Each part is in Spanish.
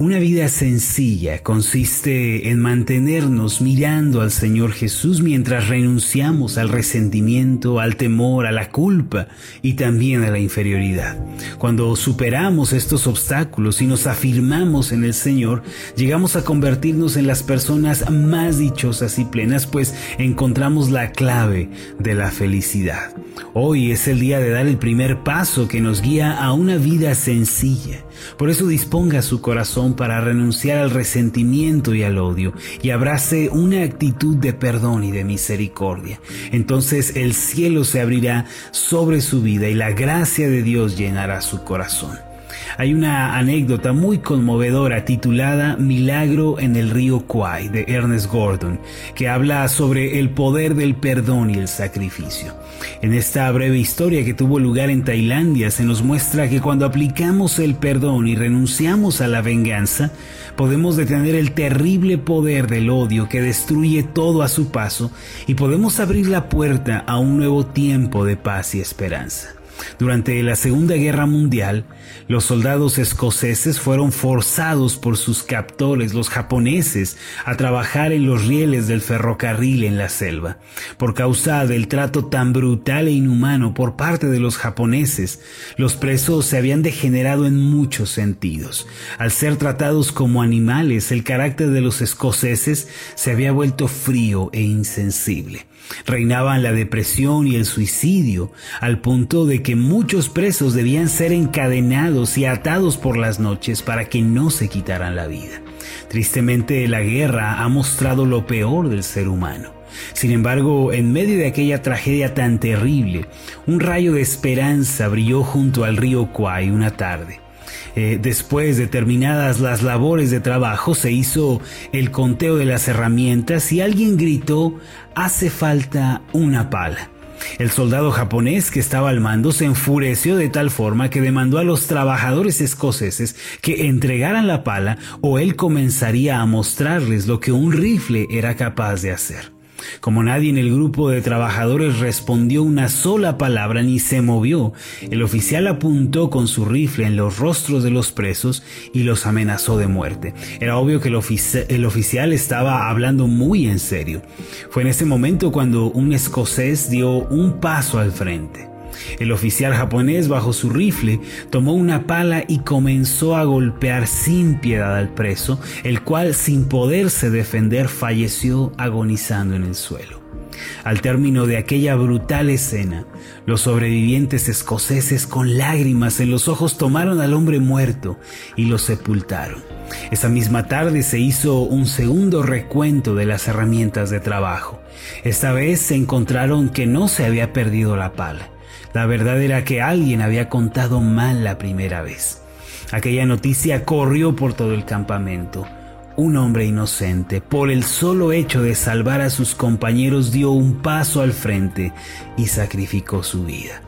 Una vida sencilla consiste en mantenernos mirando al Señor Jesús mientras renunciamos al resentimiento, al temor, a la culpa y también a la inferioridad. Cuando superamos estos obstáculos y nos afirmamos en el Señor, llegamos a convertirnos en las personas más dichosas y plenas, pues encontramos la clave de la felicidad. Hoy es el día de dar el primer paso que nos guía a una vida sencilla. Por eso disponga su corazón para renunciar al resentimiento y al odio y abrace una actitud de perdón y de misericordia. Entonces el cielo se abrirá sobre su vida y la gracia de Dios llenará su corazón. Hay una anécdota muy conmovedora titulada Milagro en el río Kwai de Ernest Gordon, que habla sobre el poder del perdón y el sacrificio. En esta breve historia que tuvo lugar en Tailandia se nos muestra que cuando aplicamos el perdón y renunciamos a la venganza, podemos detener el terrible poder del odio que destruye todo a su paso y podemos abrir la puerta a un nuevo tiempo de paz y esperanza. Durante la Segunda Guerra Mundial, los soldados escoceses fueron forzados por sus captores, los japoneses, a trabajar en los rieles del ferrocarril en la selva. Por causa del trato tan brutal e inhumano por parte de los japoneses, los presos se habían degenerado en muchos sentidos. Al ser tratados como animales, el carácter de los escoceses se había vuelto frío e insensible. Reinaban la depresión y el suicidio, al punto de que muchos presos debían ser encadenados y atados por las noches para que no se quitaran la vida. Tristemente la guerra ha mostrado lo peor del ser humano. Sin embargo, en medio de aquella tragedia tan terrible, un rayo de esperanza brilló junto al río Kwai una tarde. Eh, después de terminadas las labores de trabajo, se hizo el conteo de las herramientas y alguien gritó, hace falta una pala. El soldado japonés que estaba al mando se enfureció de tal forma que demandó a los trabajadores escoceses que entregaran la pala o él comenzaría a mostrarles lo que un rifle era capaz de hacer. Como nadie en el grupo de trabajadores respondió una sola palabra ni se movió, el oficial apuntó con su rifle en los rostros de los presos y los amenazó de muerte. Era obvio que el, oficial estaba hablando muy en serio. Fue en ese momento cuando un escocés dio un paso al frente. El oficial japonés bajo su rifle tomó una pala y comenzó a golpear sin piedad al preso, el cual sin poderse defender falleció agonizando en el suelo. Al término de aquella brutal escena, los sobrevivientes escoceses con lágrimas en los ojos tomaron al hombre muerto y lo sepultaron. Esa misma tarde se hizo un segundo recuento de las herramientas de trabajo. Esta vez se encontraron que no se había perdido la pala. La verdad era que alguien había contado mal la primera vez. Aquella noticia corrió por todo el campamento. Un hombre inocente, por el solo hecho de salvar a sus compañeros, dio un paso al frente y sacrificó su vida.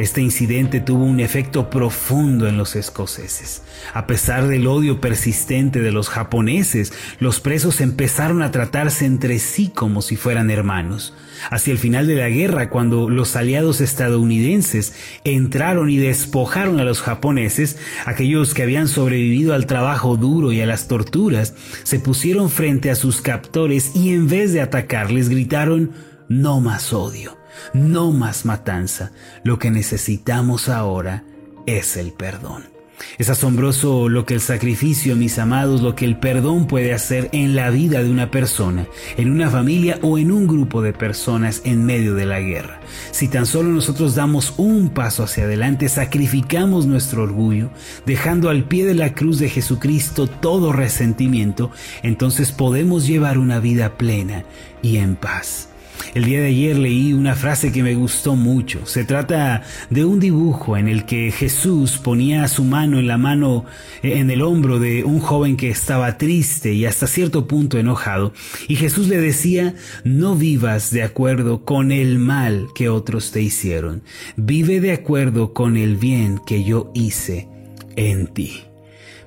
Este incidente tuvo un efecto profundo en los escoceses. A pesar del odio persistente de los japoneses, los presos empezaron a tratarse entre sí como si fueran hermanos. Hacia el final de la guerra, cuando los aliados estadounidenses entraron y despojaron a los japoneses, aquellos que habían sobrevivido al trabajo duro y a las torturas, se pusieron frente a sus captores y en vez de atacarles gritaron, no más odio. No más matanza. Lo que necesitamos ahora es el perdón. Es asombroso lo que el sacrificio, mis amados, lo que el perdón puede hacer en la vida de una persona, en una familia o en un grupo de personas en medio de la guerra. Si tan solo nosotros damos un paso hacia adelante, sacrificamos nuestro orgullo, dejando al pie de la cruz de Jesucristo todo resentimiento, entonces podemos llevar una vida plena y en paz. El día de ayer leí una frase que me gustó mucho. Se trata de un dibujo en el que Jesús ponía su mano en la mano, en el hombro de un joven que estaba triste y hasta cierto punto enojado. Y Jesús le decía, no vivas de acuerdo con el mal que otros te hicieron. Vive de acuerdo con el bien que yo hice en ti.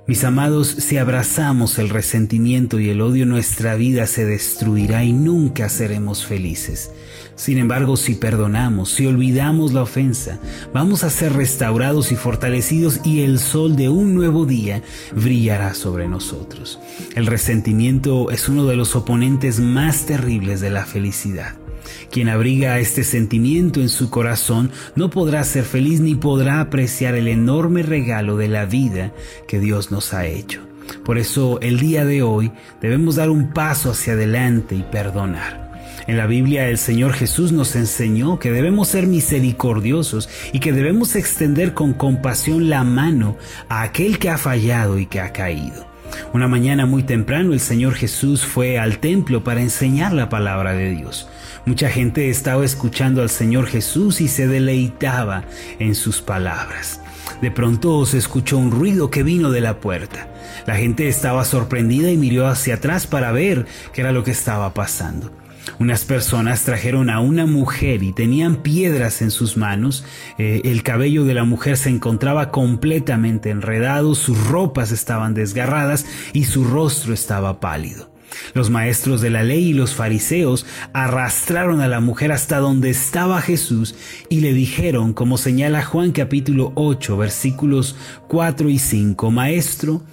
Mis amados, si abrazamos el resentimiento y el odio, nuestra vida se destruirá y nunca seremos felices. Sin embargo, si perdonamos, si olvidamos la ofensa, vamos a ser restaurados y fortalecidos y el sol de un nuevo día brillará sobre nosotros. El resentimiento es uno de los oponentes más terribles de la felicidad. Quien abriga este sentimiento en su corazón no podrá ser feliz ni podrá apreciar el enorme regalo de la vida que Dios nos ha hecho. Por eso el día de hoy debemos dar un paso hacia adelante y perdonar. En la Biblia el Señor Jesús nos enseñó que debemos ser misericordiosos y que debemos extender con compasión la mano a aquel que ha fallado y que ha caído. Una mañana muy temprano el Señor Jesús fue al templo para enseñar la palabra de Dios. Mucha gente estaba escuchando al Señor Jesús y se deleitaba en sus palabras. De pronto se escuchó un ruido que vino de la puerta. La gente estaba sorprendida y miró hacia atrás para ver qué era lo que estaba pasando. Unas personas trajeron a una mujer y tenían piedras en sus manos. Eh, el cabello de la mujer se encontraba completamente enredado, sus ropas estaban desgarradas y su rostro estaba pálido. Los maestros de la ley y los fariseos arrastraron a la mujer hasta donde estaba Jesús y le dijeron, como señala Juan capítulo 8 versículos 4 y 5, Maestro,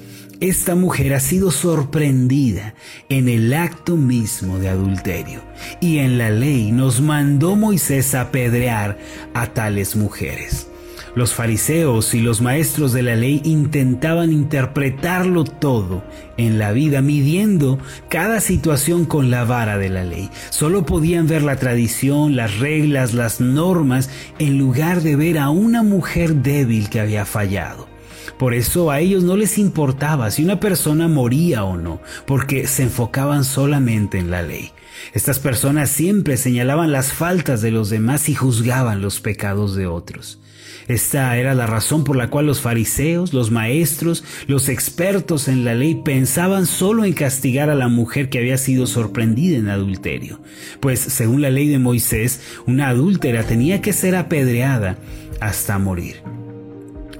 esta mujer ha sido sorprendida en el acto mismo de adulterio y en la ley nos mandó Moisés apedrear a tales mujeres. Los fariseos y los maestros de la ley intentaban interpretarlo todo en la vida, midiendo cada situación con la vara de la ley. Solo podían ver la tradición, las reglas, las normas, en lugar de ver a una mujer débil que había fallado. Por eso a ellos no les importaba si una persona moría o no, porque se enfocaban solamente en la ley. Estas personas siempre señalaban las faltas de los demás y juzgaban los pecados de otros. Esta era la razón por la cual los fariseos, los maestros, los expertos en la ley pensaban solo en castigar a la mujer que había sido sorprendida en adulterio, pues según la ley de Moisés, una adúltera tenía que ser apedreada hasta morir.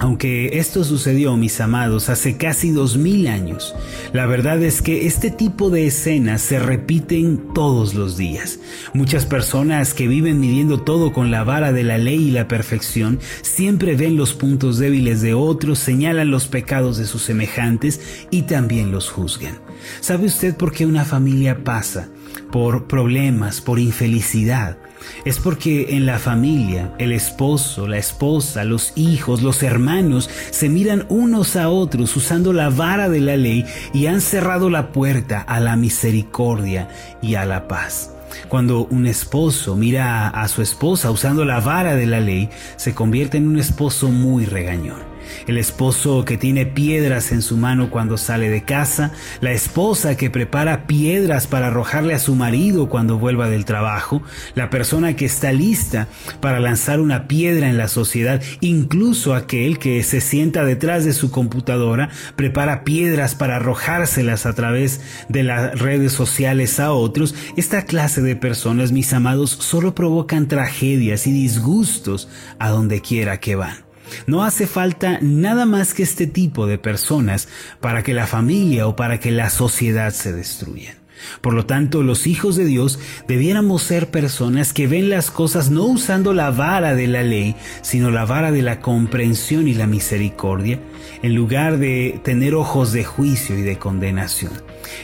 Aunque esto sucedió, mis amados, hace casi dos mil años, la verdad es que este tipo de escenas se repiten todos los días. Muchas personas que viven midiendo todo con la vara de la ley y la perfección siempre ven los puntos débiles de otros, señalan los pecados de sus semejantes y también los juzgan. ¿Sabe usted por qué una familia pasa por problemas, por infelicidad? Es porque en la familia el esposo, la esposa, los hijos, los hermanos se miran unos a otros usando la vara de la ley y han cerrado la puerta a la misericordia y a la paz. Cuando un esposo mira a, su esposa usando la vara de la ley, se convierte en un esposo muy regañón el esposo que tiene piedras en su mano cuando sale de casa, la esposa que prepara piedras para arrojarle a su marido cuando vuelva del trabajo, la persona que está lista para lanzar una piedra en la sociedad, incluso aquel que se sienta detrás de su computadora, prepara piedras para arrojárselas a través de las redes sociales a otros, esta clase de personas, mis amados, solo provocan tragedias y disgustos a donde quiera que van. No hace falta nada más que este tipo de personas para que la familia o para que la sociedad se destruyan. Por lo tanto, los hijos de Dios debiéramos ser personas que ven las cosas no usando la vara de la ley, sino la vara de la comprensión y la misericordia, en lugar de tener ojos de juicio y de condenación.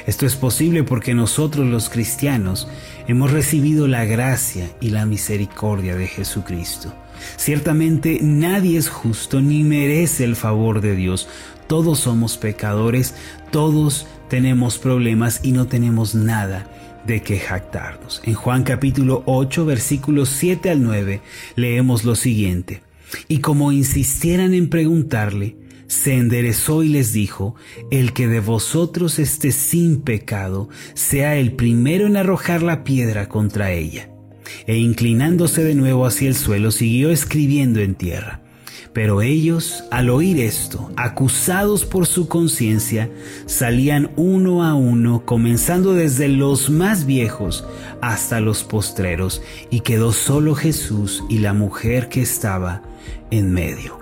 Esto es posible porque nosotros los cristianos hemos recibido la gracia y la misericordia de Jesucristo. Ciertamente nadie es justo ni merece el favor de Dios. Todos somos pecadores, todos tenemos problemas y no tenemos nada de que jactarnos. En Juan capítulo 8 versículos 7 al 9 leemos lo siguiente. Y como insistieran en preguntarle, se enderezó y les dijo, el que de vosotros esté sin pecado, sea el primero en arrojar la piedra contra ella e inclinándose de nuevo hacia el suelo siguió escribiendo en tierra. Pero ellos, al oír esto, acusados por su conciencia, salían uno a uno, comenzando desde los más viejos hasta los postreros, y quedó solo Jesús y la mujer que estaba en medio.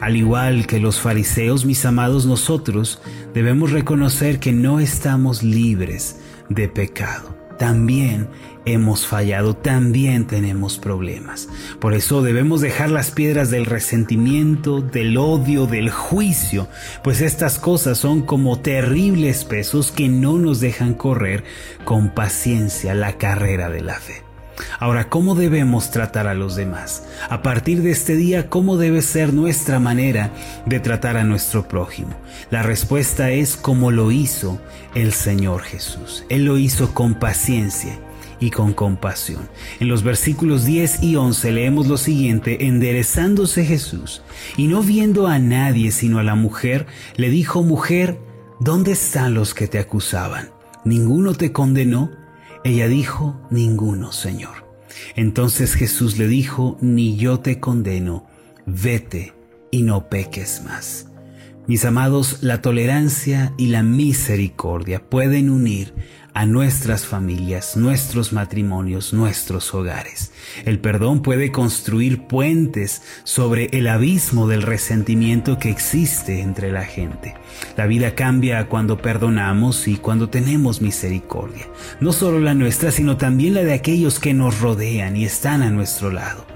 Al igual que los fariseos, mis amados, nosotros debemos reconocer que no estamos libres de pecado. También hemos fallado, también tenemos problemas. Por eso debemos dejar las piedras del resentimiento, del odio, del juicio, pues estas cosas son como terribles pesos que no nos dejan correr con paciencia la carrera de la fe. Ahora, ¿cómo debemos tratar a los demás? A partir de este día, ¿cómo debe ser nuestra manera de tratar a nuestro prójimo? La respuesta es como lo hizo el Señor Jesús. Él lo hizo con paciencia y con compasión. En los versículos 10 y 11 leemos lo siguiente, enderezándose Jesús y no viendo a nadie sino a la mujer, le dijo, mujer, ¿dónde están los que te acusaban? ¿Ninguno te condenó? Ella dijo, ninguno, Señor. Entonces Jesús le dijo, ni yo te condeno, vete y no peques más. Mis amados, la tolerancia y la misericordia pueden unir a nuestras familias, nuestros matrimonios, nuestros hogares. El perdón puede construir puentes sobre el abismo del resentimiento que existe entre la gente. La vida cambia cuando perdonamos y cuando tenemos misericordia, no solo la nuestra, sino también la de aquellos que nos rodean y están a nuestro lado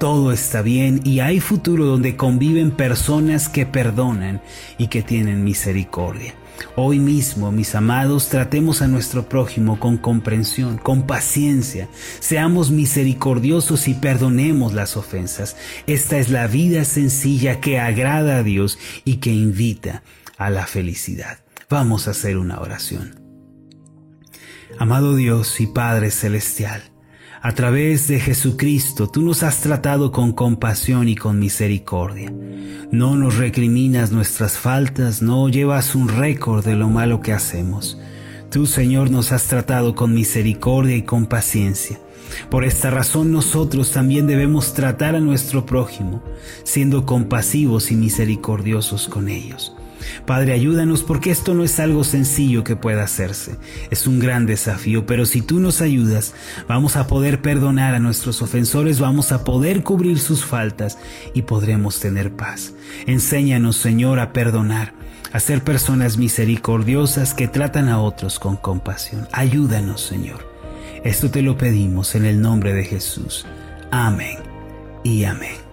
todo está bien y hay futuro donde conviven personas que perdonan y que tienen misericordia. Hoy mismo, mis amados, tratemos a nuestro prójimo con comprensión, con paciencia, seamos misericordiosos y perdonemos las ofensas. Esta es la vida sencilla que agrada a Dios y que invita a la felicidad. Vamos a hacer una oración. Amado Dios y Padre Celestial, a través de Jesucristo, tú nos has tratado con compasión y con misericordia. No nos recriminas nuestras faltas, no llevas un récord de lo malo que hacemos. Tú, Señor, nos has tratado con misericordia y con paciencia. Por esta razón nosotros también debemos tratar a nuestro prójimo, siendo compasivos y misericordiosos con ellos. Padre, ayúdanos porque esto no es algo sencillo que pueda hacerse. Es un gran desafío, pero si tú nos ayudas, vamos a poder perdonar a nuestros ofensores, vamos a poder cubrir sus faltas y podremos tener paz. Enséñanos, Señor, a perdonar, a ser personas misericordiosas que tratan a otros con compasión. Ayúdanos, Señor. Esto te lo pedimos en el nombre de Jesús. Amén y amén.